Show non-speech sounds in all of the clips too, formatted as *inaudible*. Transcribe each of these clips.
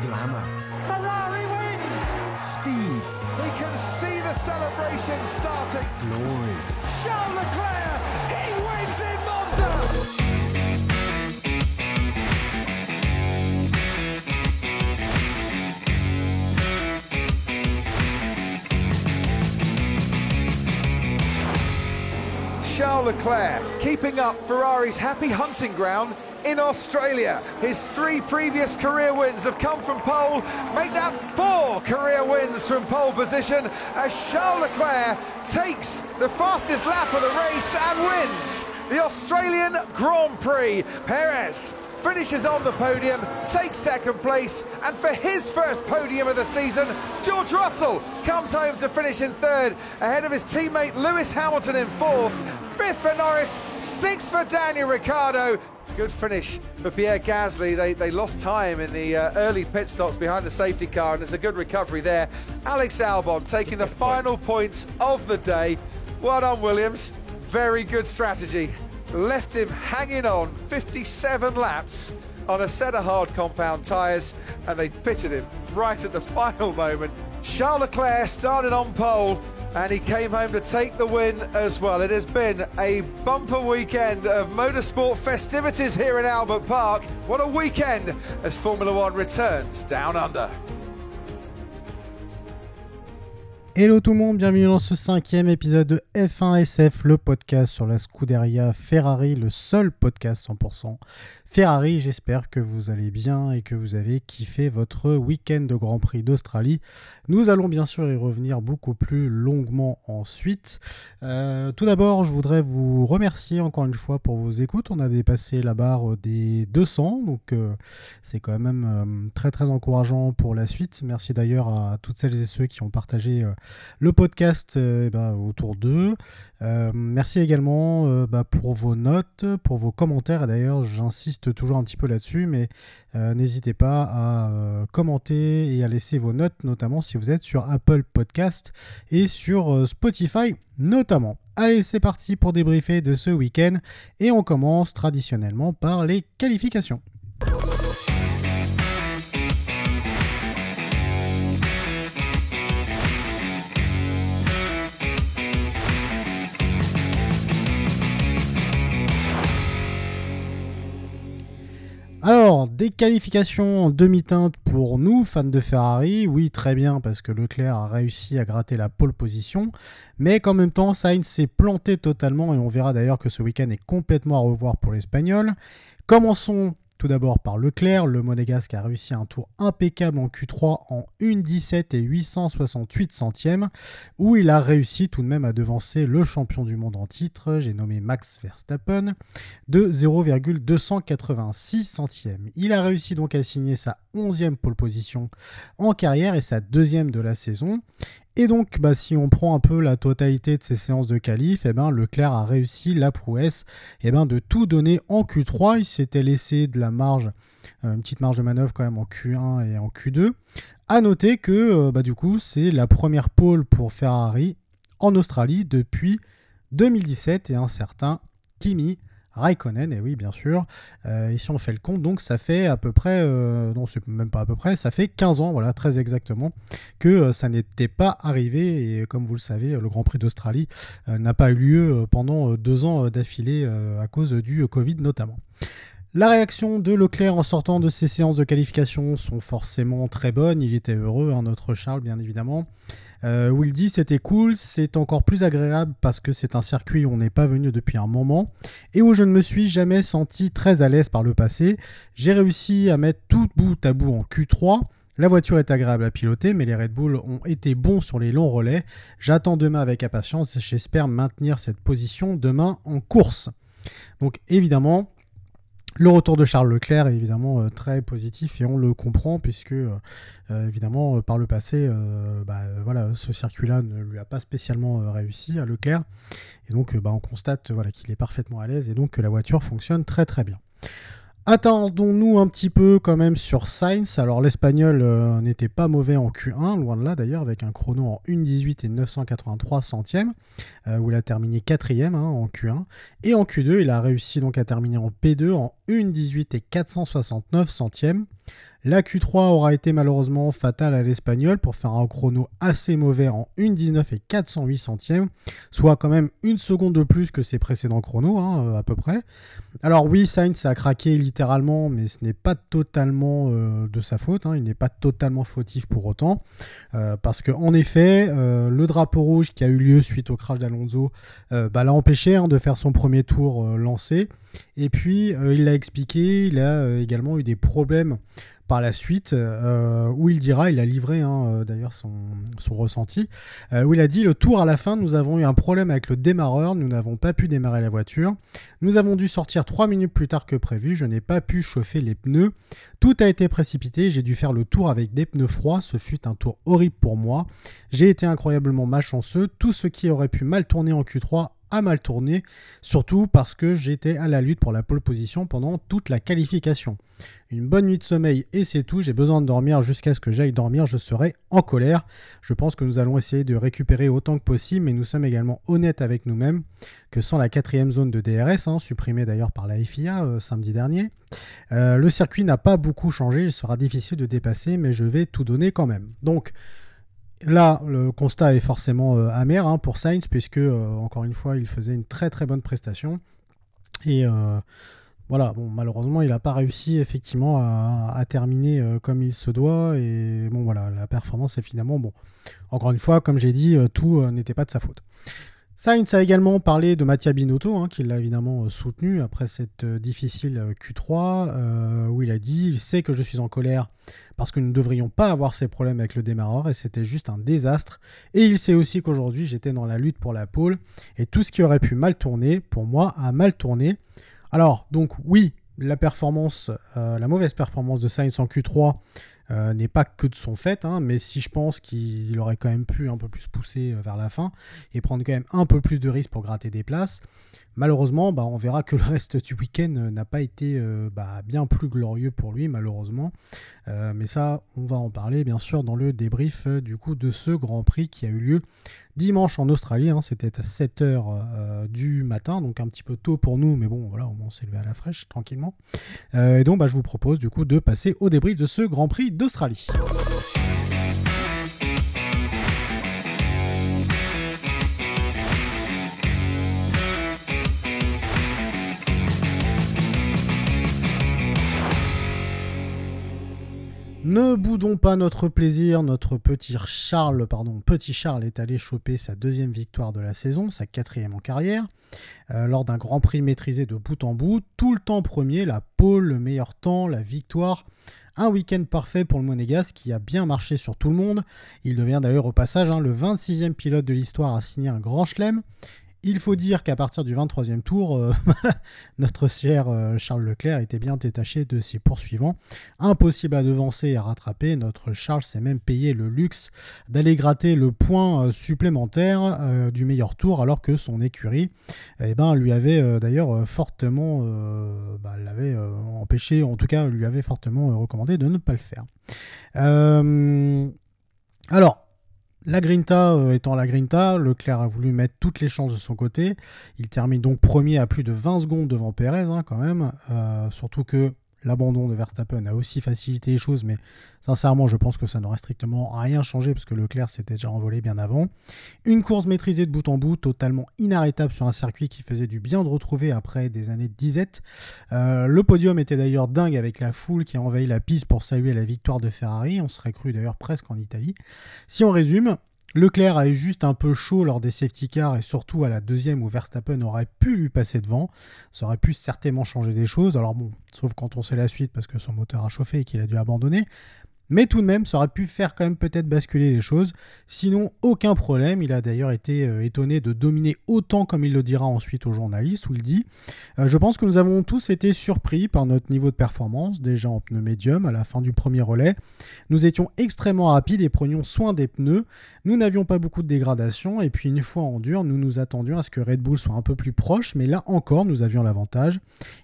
Glamour. Ferrari wins! Speed. We can see the celebration starting. Glory. Charles Leclerc, he wins in Monza! Charles Leclerc keeping up Ferrari's happy hunting ground in Australia. His three previous career wins have come from pole, make that four career wins from pole position as Charles Leclerc takes the fastest lap of the race and wins the Australian Grand Prix. Perez finishes on the podium, takes second place, and for his first podium of the season, George Russell comes home to finish in third, ahead of his teammate Lewis Hamilton in fourth, fifth for Norris, sixth for Daniel Ricciardo. Good finish for Pierre Gasly. They, they lost time in the uh, early pit stops behind the safety car, and there's a good recovery there. Alex Albon taking the final points of the day. Well done, Williams. Very good strategy left him hanging on 57 laps on a set of hard compound tyres and they pitted him right at the *laughs* final moment. Charles Leclerc started on pole and he came home to take the win as well. It has been a bumper weekend of motorsport festivities here in Albert Park. What a weekend as Formula One returns down under. Hello tout le monde, bienvenue dans ce cinquième épisode de F1 SF, le podcast sur la Scuderia Ferrari, le seul podcast 100% Ferrari. J'espère que vous allez bien et que vous avez kiffé votre week-end de Grand Prix d'Australie. Nous allons bien sûr y revenir beaucoup plus longuement ensuite. Euh, tout d'abord, je voudrais vous remercier encore une fois pour vos écoutes. On a dépassé la barre des 200, donc euh, c'est quand même euh, très très encourageant pour la suite. Merci d'ailleurs à toutes celles et ceux qui ont partagé le podcast euh, eh ben, autour d'eux. Euh, merci également euh, bah, pour vos notes, pour vos commentaires. D'ailleurs, j'insiste toujours un petit peu là-dessus, mais n'hésitez pas à commenter et à laisser vos notes, notamment si vous êtes sur Apple Podcast et sur Spotify notamment. Allez, c'est parti pour débriefer de ce week-end et on commence traditionnellement par les qualifications. Alors, des qualifications en demi-teinte pour nous, fans de Ferrari. Oui, très bien, parce que Leclerc a réussi à gratter la pole position. Mais qu'en même temps, Sainz s'est planté totalement, et on verra d'ailleurs que ce week-end est complètement à revoir pour l'Espagnol. Commençons tout d'abord par Leclerc, le monégasque a réussi un tour impeccable en Q3 en 1,17 et 868 centièmes, où il a réussi tout de même à devancer le champion du monde en titre, j'ai nommé Max Verstappen, de 0,286 centièmes. Il a réussi donc à signer sa 11e pole position en carrière et sa deuxième de la saison. Et donc, bah, si on prend un peu la totalité de ces séances de qualif, eh ben, Leclerc a réussi la prouesse eh ben, de tout donner en Q3. Il s'était laissé de la marge, euh, une petite marge de manœuvre quand même en Q1 et en Q2. À noter que euh, bah, du coup, c'est la première pole pour Ferrari en Australie depuis 2017 et un certain Kimi Raikkonen, et oui, bien sûr. Euh, et si on fait le compte, donc ça fait à peu près, euh, non, c'est même pas à peu près, ça fait 15 ans, voilà, très exactement, que euh, ça n'était pas arrivé. Et comme vous le savez, le Grand Prix d'Australie n'a pas eu lieu pendant deux ans d'affilée à cause du Covid notamment. La réaction de Leclerc en sortant de ces séances de qualification sont forcément très bonnes. Il était heureux, hein, notre Charles, bien évidemment. Euh, où il dit c'était cool, c'est encore plus agréable parce que c'est un circuit où on n'est pas venu depuis un moment et où je ne me suis jamais senti très à l'aise par le passé. J'ai réussi à mettre tout bout à bout en Q3. La voiture est agréable à piloter, mais les Red Bull ont été bons sur les longs relais. J'attends demain avec impatience et j'espère maintenir cette position demain en course. Donc évidemment, le retour de Charles Leclerc est évidemment euh, très positif et on le comprend puisque euh, euh, évidemment par le passé, bah, ce circuit-là ne lui a pas spécialement réussi à Leclerc et donc bah, on constate voilà, qu'il est parfaitement à l'aise et donc que la voiture fonctionne très très bien. Attendons-nous un petit peu quand même sur Sainz. Alors l'espagnol euh, n'était pas mauvais en Q1, loin de là d'ailleurs, avec un chrono en 1,18 et 983 centièmes, euh, où il a terminé quatrième hein, en Q1. Et en Q2, il a réussi donc à terminer en P2 en 1,18 et 469 centièmes. La Q3 aura été malheureusement fatale à l'Espagnol pour faire un chrono assez mauvais en 1,19 et 408 centièmes, soit quand même une seconde de plus que ses précédents chronos, hein, euh, à peu près. Alors oui, Sainz a craqué littéralement, mais ce n'est pas totalement euh, de sa faute, hein. il n'est pas totalement fautif pour autant, euh, parce qu'en effet, le drapeau rouge qui a eu lieu suite au crash d'Alonso bah, l'a empêché hein, de faire son premier tour lancé. Et puis, il l'a expliqué, il a également eu des problèmes par la suite, euh, où il dira, il a livré hein, euh, d'ailleurs son, ressenti, euh, où il a dit le tour à la fin, nous avons eu un problème avec le démarreur, nous n'avons pas pu démarrer la voiture, nous avons dû sortir 3 minutes plus tard que prévu, je n'ai pas pu chauffer les pneus, tout a été précipité, j'ai dû faire le tour avec des pneus froids, ce fut un tour horrible pour moi, j'ai été incroyablement malchanceux, tout ce qui aurait pu mal tourner en Q3 a mal tourné, surtout parce que j'étais à la lutte pour la pole position pendant toute la qualification. Une bonne nuit de sommeil et c'est tout, j'ai besoin de dormir jusqu'à ce que j'aille dormir, je serai en colère. Je pense que nous allons essayer de récupérer autant que possible, mais nous sommes également honnêtes avec nous-mêmes que sans la quatrième zone de DRS, hein, supprimée d'ailleurs par la FIA euh, samedi dernier, euh, le circuit n'a pas beaucoup changé, il sera difficile de dépasser, mais je vais tout donner quand même. Donc, Là, le constat est forcément euh, amer hein, pour Sainz, puisque, encore une fois, il faisait une très très bonne prestation. Et voilà, bon, malheureusement, il n'a pas réussi effectivement à, terminer euh, comme il se doit. Et bon, voilà, la performance est finalement bon. Encore une fois, comme j'ai dit, euh, tout euh, n'était pas de sa faute. Sainz a également parlé de Mattia Binotto, hein, qui l'a évidemment soutenu après cette difficile Q3, où il a dit Il sait que je suis en colère parce que nous ne devrions pas avoir ces problèmes avec le démarreur et c'était juste un désastre. Et il sait aussi qu'aujourd'hui j'étais dans la lutte pour la pole et tout ce qui aurait pu mal tourner, pour moi, a mal tourné. Alors, donc oui, la performance, euh, la mauvaise performance de Sainz en Q3 euh, n'est pas que de son fait, hein, mais si je pense qu'il aurait quand même pu un peu plus pousser euh, vers la fin et prendre quand même un peu plus de risques pour gratter des places, malheureusement, bah, on verra que le reste du week-end n'a pas été bah, bien plus glorieux pour lui, malheureusement. mais ça, on va en parler bien sûr dans le débrief du coup de ce Grand Prix qui a eu lieu dimanche en Australie. Hein, c'était à 7h euh, du matin, donc un petit peu tôt pour nous, mais bon, voilà, au moins on s'est levé à la fraîche tranquillement. Euh, et donc, bah, je vous propose du coup de passer au débrief de ce Grand Prix d'Australie. Ne boudons pas notre plaisir, notre petit Charles, pardon, petit Charles est allé choper sa deuxième victoire de la saison, sa quatrième en carrière, euh, lors d'un Grand Prix maîtrisé de bout en bout, tout le temps premier, la pole, le meilleur temps, la victoire. Un week-end parfait pour le Monégasque qui a bien marché sur tout le monde. Il devient d'ailleurs au passage hein, le 26e pilote de l'histoire à signer un grand chelem. Il faut dire qu'à partir du 23e tour, euh, *laughs* notre cher euh, Charles Leclerc était bien détaché de ses poursuivants. Impossible à devancer et à rattraper, notre Charles s'est même payé le luxe d'aller gratter le point euh, supplémentaire du meilleur tour alors que son écurie eh ben, lui avait d'ailleurs fortement bah, l'avait empêché, en tout cas lui avait fortement recommandé de ne pas le faire. alors, la Grinta euh, étant la Grinta, Leclerc a voulu mettre toutes les chances de son côté. Il termine donc premier à plus de 20 secondes devant Perez, hein, quand même. Euh, surtout que L'abandon de Verstappen a aussi facilité les choses, mais sincèrement, je pense que ça n'aurait strictement rien changé parce que Leclerc s'était déjà envolé bien avant. Une course maîtrisée de bout en bout, totalement inarrêtable sur un circuit qui faisait du bien de retrouver après des années de disette. Euh, le podium était d'ailleurs dingue avec la foule qui a envahi la piste pour saluer la victoire de Ferrari. On serait cru d'ailleurs presque en Italie. Si on résume, Leclerc a eu juste un peu chaud lors des safety cars et surtout à la deuxième où Verstappen aurait pu lui passer devant. Ça aurait pu certainement changer des choses. Alors bon, sauf quand on sait la suite parce que son moteur a chauffé et qu'il a dû abandonner. Mais tout de même, ça aurait pu faire quand même peut-être basculer les choses. Sinon, aucun problème. Il a d'ailleurs été euh, étonné de dominer autant comme il le dira ensuite aux journalistes, où il dit euh, Je pense que nous avons tous été surpris par notre niveau de performance, déjà en pneus médium à la fin du premier relais. Nous étions extrêmement rapides et prenions soin des pneus. Nous n'avions pas beaucoup de dégradation, et puis une fois en dur, nous nous attendions à ce que Red Bull soit un peu plus proche, mais là encore, nous avions l'avantage.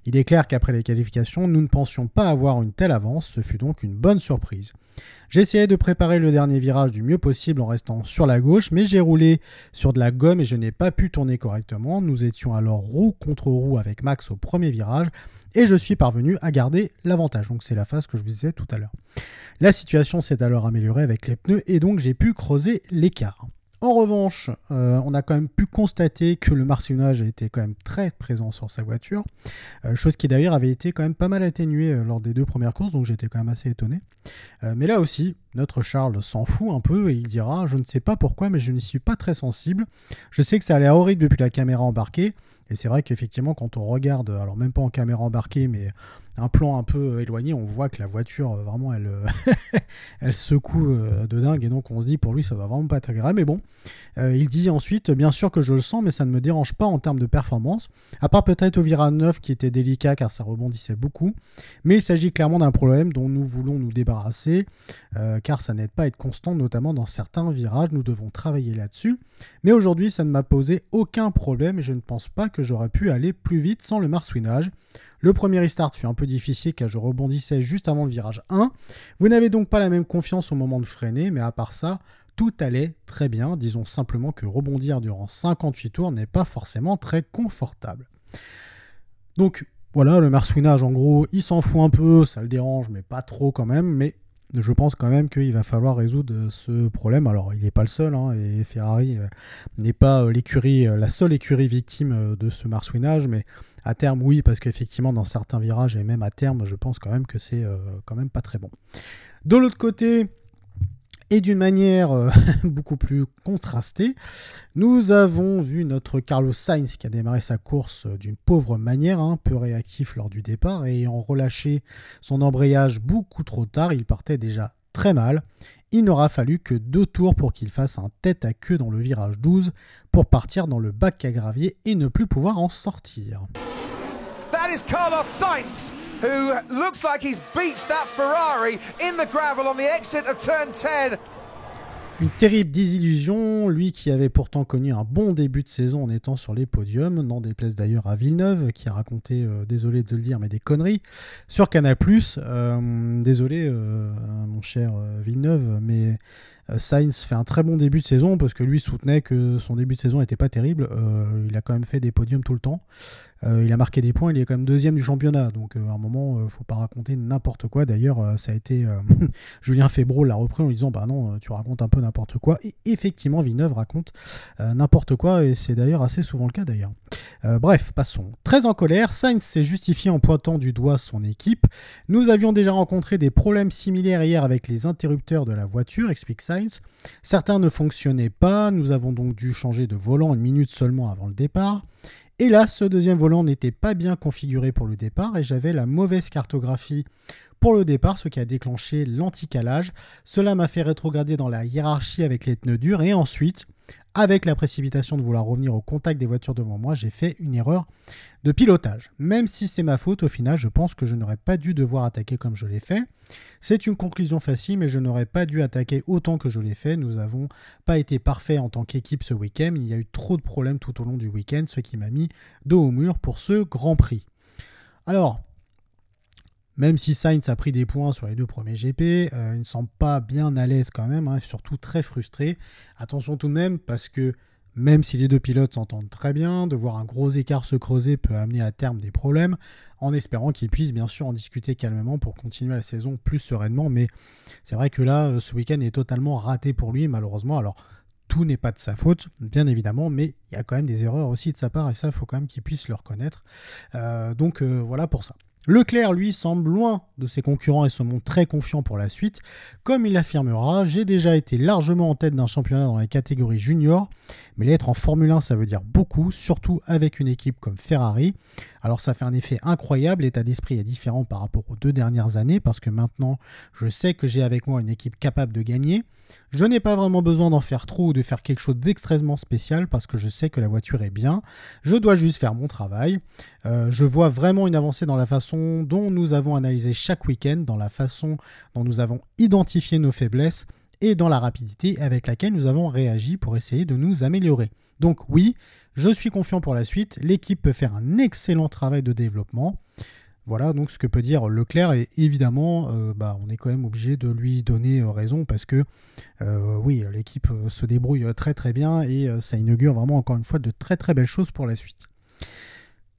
Il est clair qu'après les qualifications, nous ne pensions pas avoir une telle avance, ce fut donc une bonne surprise. Essayé de préparer le dernier virage du mieux possible en restant sur la gauche, mais j'ai roulé sur de la gomme et je n'ai pas pu tourner correctement. Nous étions alors roue contre roue avec Max au premier virage et je suis parvenu à garder l'avantage. Donc c'est la phase que je vous disais tout à l'heure. La situation s'est alors améliorée avec les pneus et donc j'ai pu creuser l'écart. En revanche, euh, on a quand même pu constater que le martionnage a été quand même très présent sur sa voiture, euh, chose qui d'ailleurs avait été quand même pas mal atténuée euh, lors des deux premières courses, donc j'étais quand même assez étonné. mais là aussi, notre Charles s'en fout un peu et il dira Je ne sais pas pourquoi, mais je n'y suis pas très sensible. Je sais que ça a l'air horrible depuis la caméra embarquée, et c'est vrai qu'effectivement, quand on regarde, alors même pas en caméra embarquée, mais un plan un peu euh, éloigné, on voit que la voiture, euh, vraiment, elle, euh, *laughs* elle secoue de dingue. Et donc, on se dit, pour lui, ça va vraiment pas être agréable. Mais bon, il dit ensuite, bien sûr que je le sens, mais ça ne me dérange pas en termes de performance. À part peut-être au virage 9 qui était délicat car ça rebondissait beaucoup. Mais il s'agit clairement d'un problème dont nous voulons nous débarrasser car ça n'aide pas à être constant, notamment dans certains virages. Nous devons travailler là-dessus. Mais aujourd'hui, ça ne m'a posé aucun problème et je ne pense pas que j'aurais pu aller plus vite sans le marsouinage. Le premier restart fut un peu difficile car je rebondissais juste avant le virage 1. Vous n'avez donc pas la même confiance au moment de freiner, mais à part ça, tout allait très bien. Disons simplement que rebondir durant 58 tours n'est pas forcément très confortable. Donc voilà, le marsouinage en gros, il s'en fout un peu, ça le dérange, mais pas trop quand même. Mais je pense quand même qu'il va falloir résoudre ce problème. Alors, il n'est pas le seul, hein, et Ferrari euh, n'est pas euh, l'écurie, euh, la seule écurie victime de ce marsouinage, mais à terme, oui, parce qu'effectivement, dans certains virages, et même à terme, je pense quand même que c'est quand même pas très bon. De l'autre côté, et d'une manière euh, *laughs* beaucoup plus contrastée, nous avons vu notre Carlos Sainz qui a démarré sa course euh, d'une pauvre manière, hein, peu réactif lors du départ ayant relâché son embrayage beaucoup trop tard, il partait déjà très mal. Il n'aura fallu que deux tours pour qu'il fasse un tête à queue dans le virage 12 pour partir dans le bac à gravier et ne plus pouvoir en sortir. Carlos Sainz who looks like he's beached that Ferrari in the gravel on the exit of turn 10. Une terrible désillusion, lui qui avait pourtant connu un bon début de saison en étant sur les podiums, n'en déplaise d'ailleurs à Villeneuve, qui a raconté, euh, désolé de le dire, mais des conneries, sur Canal+. Euh, désolé, euh, mon cher Villeneuve, mais Sainz fait un très bon début de saison, parce que lui soutenait que son début de saison n'était pas terrible. il a quand même fait des podiums tout le temps. Euh, il a marqué des points, il est quand même deuxième du championnat. Donc euh, à un moment, ne euh, faut pas raconter n'importe quoi. D'ailleurs, ça a été *laughs* Julien Febro l'a repris en lui disant bah non, tu racontes un peu n'importe quoi. Et effectivement, Villeneuve raconte n'importe quoi et c'est d'ailleurs assez souvent le cas d'ailleurs. bref, passons. Très en colère, Sainz s'est justifié en pointant du doigt son équipe. Nous avions déjà rencontré des problèmes similaires hier avec les interrupteurs de la voiture, explique Sainz. Certains ne fonctionnaient pas, nous avons donc dû changer de volant une minute seulement avant le départ. Et là, ce deuxième volant n'était pas bien configuré pour le départ et j'avais la mauvaise cartographie pour le départ, ce qui a déclenché l'anticalage. Cela m'a fait rétrograder dans la hiérarchie avec les pneus durs et ensuite, avec la précipitation de vouloir revenir au contact des voitures devant moi, j'ai fait une erreur de pilotage. Même si c'est ma faute, au final, je pense que je n'aurais pas dû devoir attaquer comme je l'ai fait. C'est une conclusion facile, mais je n'aurais pas dû attaquer autant que je l'ai fait. Nous n'avons pas été parfaits en tant qu'équipe ce week-end. Il y a eu trop de problèmes tout au long du week-end, ce qui m'a mis dos au mur pour ce Grand Prix. Alors, même si Sainz a pris des points sur les deux premiers GP, euh, il ne semble pas bien à l'aise quand même, hein, surtout très frustré. Attention tout de même, parce que même si les deux pilotes s'entendent très bien, de voir un gros écart se creuser peut amener à terme des problèmes, en espérant qu'ils puissent bien sûr en discuter calmement pour continuer la saison plus sereinement. Mais c'est vrai que là, euh, ce week-end est totalement raté pour lui, malheureusement. Alors, tout n'est pas de sa faute, bien évidemment, mais il y a quand même des erreurs aussi de sa part, et ça, il faut quand même qu'il puisse le reconnaître. Euh, donc voilà pour ça. Leclerc, lui, semble loin de ses concurrents et se montre très confiant pour la suite. Comme il l'affirmera, j'ai déjà été largement en tête d'un championnat dans la catégorie junior, mais l'être en Formule 1, ça veut dire beaucoup, surtout avec une équipe comme Ferrari. Alors ça fait un effet incroyable, l'état d'esprit est différent par rapport aux deux dernières années, parce que maintenant, je sais que j'ai avec moi une équipe capable de gagner. Je n'ai pas vraiment besoin d'en faire trop ou de faire quelque chose d'extrêmement spécial parce que je sais que la voiture est bien. Je dois juste faire mon travail. Euh, je vois vraiment une avancée dans la façon dont nous avons analysé chaque week-end, dans la façon dont nous avons identifié nos faiblesses et dans la rapidité avec laquelle nous avons réagi pour essayer de nous améliorer. Donc oui, je suis confiant pour la suite. L'équipe peut faire un excellent travail de développement. Voilà donc ce que peut dire Leclerc et évidemment bah, on est quand même obligé de lui donner raison parce que oui l'équipe se débrouille très très bien et ça inaugure vraiment encore une fois de très très belles choses pour la suite.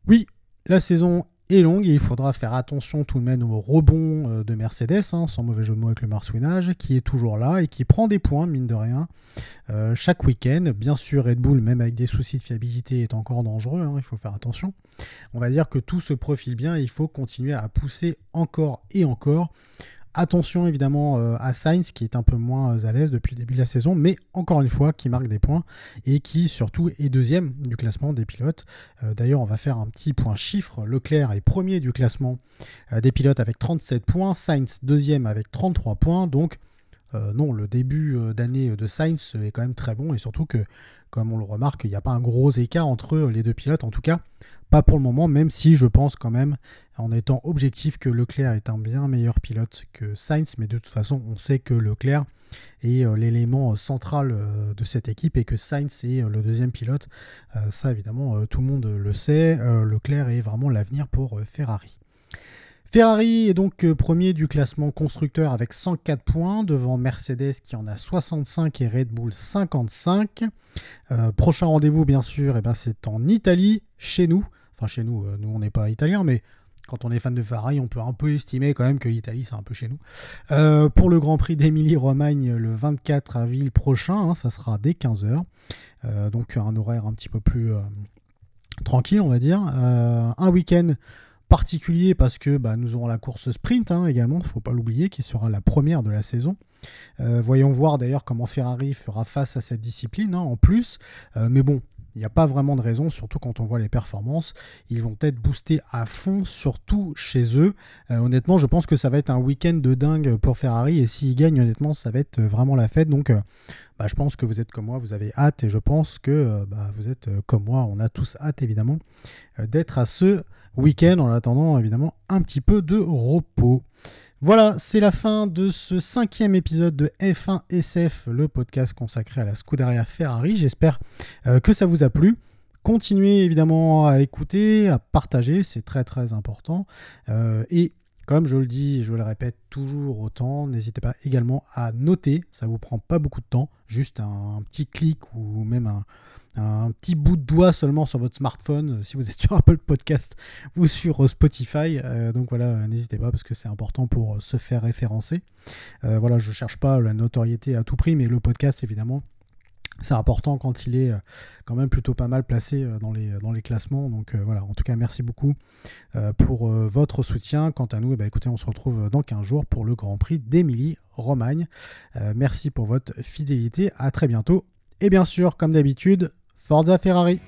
Oui, la saison est longue il faudra faire attention tout de même au rebond euh, de Mercedes, hein, sans mauvais jeu de mots avec le marsouinage, qui est toujours là et qui prend des points, mine de rien, euh, chaque week-end. Bien sûr, Red Bull, même avec des soucis de fiabilité, est encore dangereux, hein, il faut faire attention. On va dire que tout se profile bien il faut continuer à pousser encore et encore Attention évidemment euh, à Sainz qui est un peu moins euh, à l'aise depuis le début de la saison, mais encore une fois qui marque des points et qui surtout est deuxième du classement des pilotes. Euh, d'ailleurs, on va faire un petit point chiffre. Leclerc est premier du classement des pilotes avec 37 points, Sainz deuxième avec 33 points. Donc non, le début d'année de Sainz est quand même très bon et surtout que, comme on le remarque, il n'y a pas un gros écart entre les deux pilotes. En tout cas, pas pour le moment, même si je pense quand même, en étant objectif, que Leclerc est un bien meilleur pilote que Sainz. Mais de toute façon, on sait que Leclerc est euh, l'élément euh, central euh, de cette équipe et que Sainz est le deuxième pilote. ça, évidemment, tout le monde le sait. Leclerc est vraiment l'avenir pour Ferrari. Ferrari est donc premier du classement constructeur avec 104 points devant Mercedes qui en a 65 et Red Bull 55. prochain rendez-vous bien sûr, et eh ben c'est en Italie, chez nous. Enfin, chez nous, euh, nous, on n'est pas italien, mais quand on est fan de Ferrari, on peut un peu estimer quand même que l'Italie, c'est un peu chez nous. Euh, pour le Grand Prix d'Émilie-Romagne, le 24 avril prochain, hein, ça sera dès 15h. Euh, donc un horaire un petit peu plus tranquille, on va dire. un week-end particulier parce que bah, nous aurons la course sprint hein, également, il ne faut pas l'oublier, qui sera la première de la saison. voyons voir d'ailleurs comment Ferrari fera face à cette discipline hein, en plus. mais bon, il n'y a pas vraiment de raison, surtout quand on voit les performances. Ils vont être boostés à fond, surtout chez eux. Euh, honnêtement, je pense que ça va être un week-end de dingue pour Ferrari. Et s'ils gagnent, honnêtement, ça va être vraiment la fête. Donc, euh, bah, je pense que vous êtes comme moi, vous avez hâte. Et je pense que euh, bah, vous êtes comme moi. On a tous hâte, évidemment, d'être à ce week-end en attendant, évidemment, un petit peu de repos. Voilà, c'est la fin de ce cinquième épisode de F1 SF, le podcast consacré à la Scuderia Ferrari. J'espère euh, que ça vous a plu. Continuez évidemment à écouter, à partager, c'est très très important. Euh, et comme je le dis, je le répète toujours autant, n'hésitez pas également à noter, ça vous prend pas beaucoup de temps, juste un petit clic ou même un, un petit bout de doigt seulement sur votre smartphone, euh, si vous êtes *laughs* sur Apple Podcast ou sur euh, Spotify. Euh, donc voilà, n'hésitez pas parce que c'est important pour se faire référencer. voilà, je ne cherche pas la notoriété à tout prix, mais le podcast, évidemment, c'est important quand il est quand même plutôt pas mal placé dans les, dans les classements. Donc voilà, en tout cas, merci beaucoup pour votre soutien. Quant à nous, eh ben, écoutez, on se retrouve dans 15 jours pour le Grand Prix d'Émilie-Romagne. merci pour votre fidélité. À très bientôt. Et bien sûr, comme d'habitude, Forza Ferrari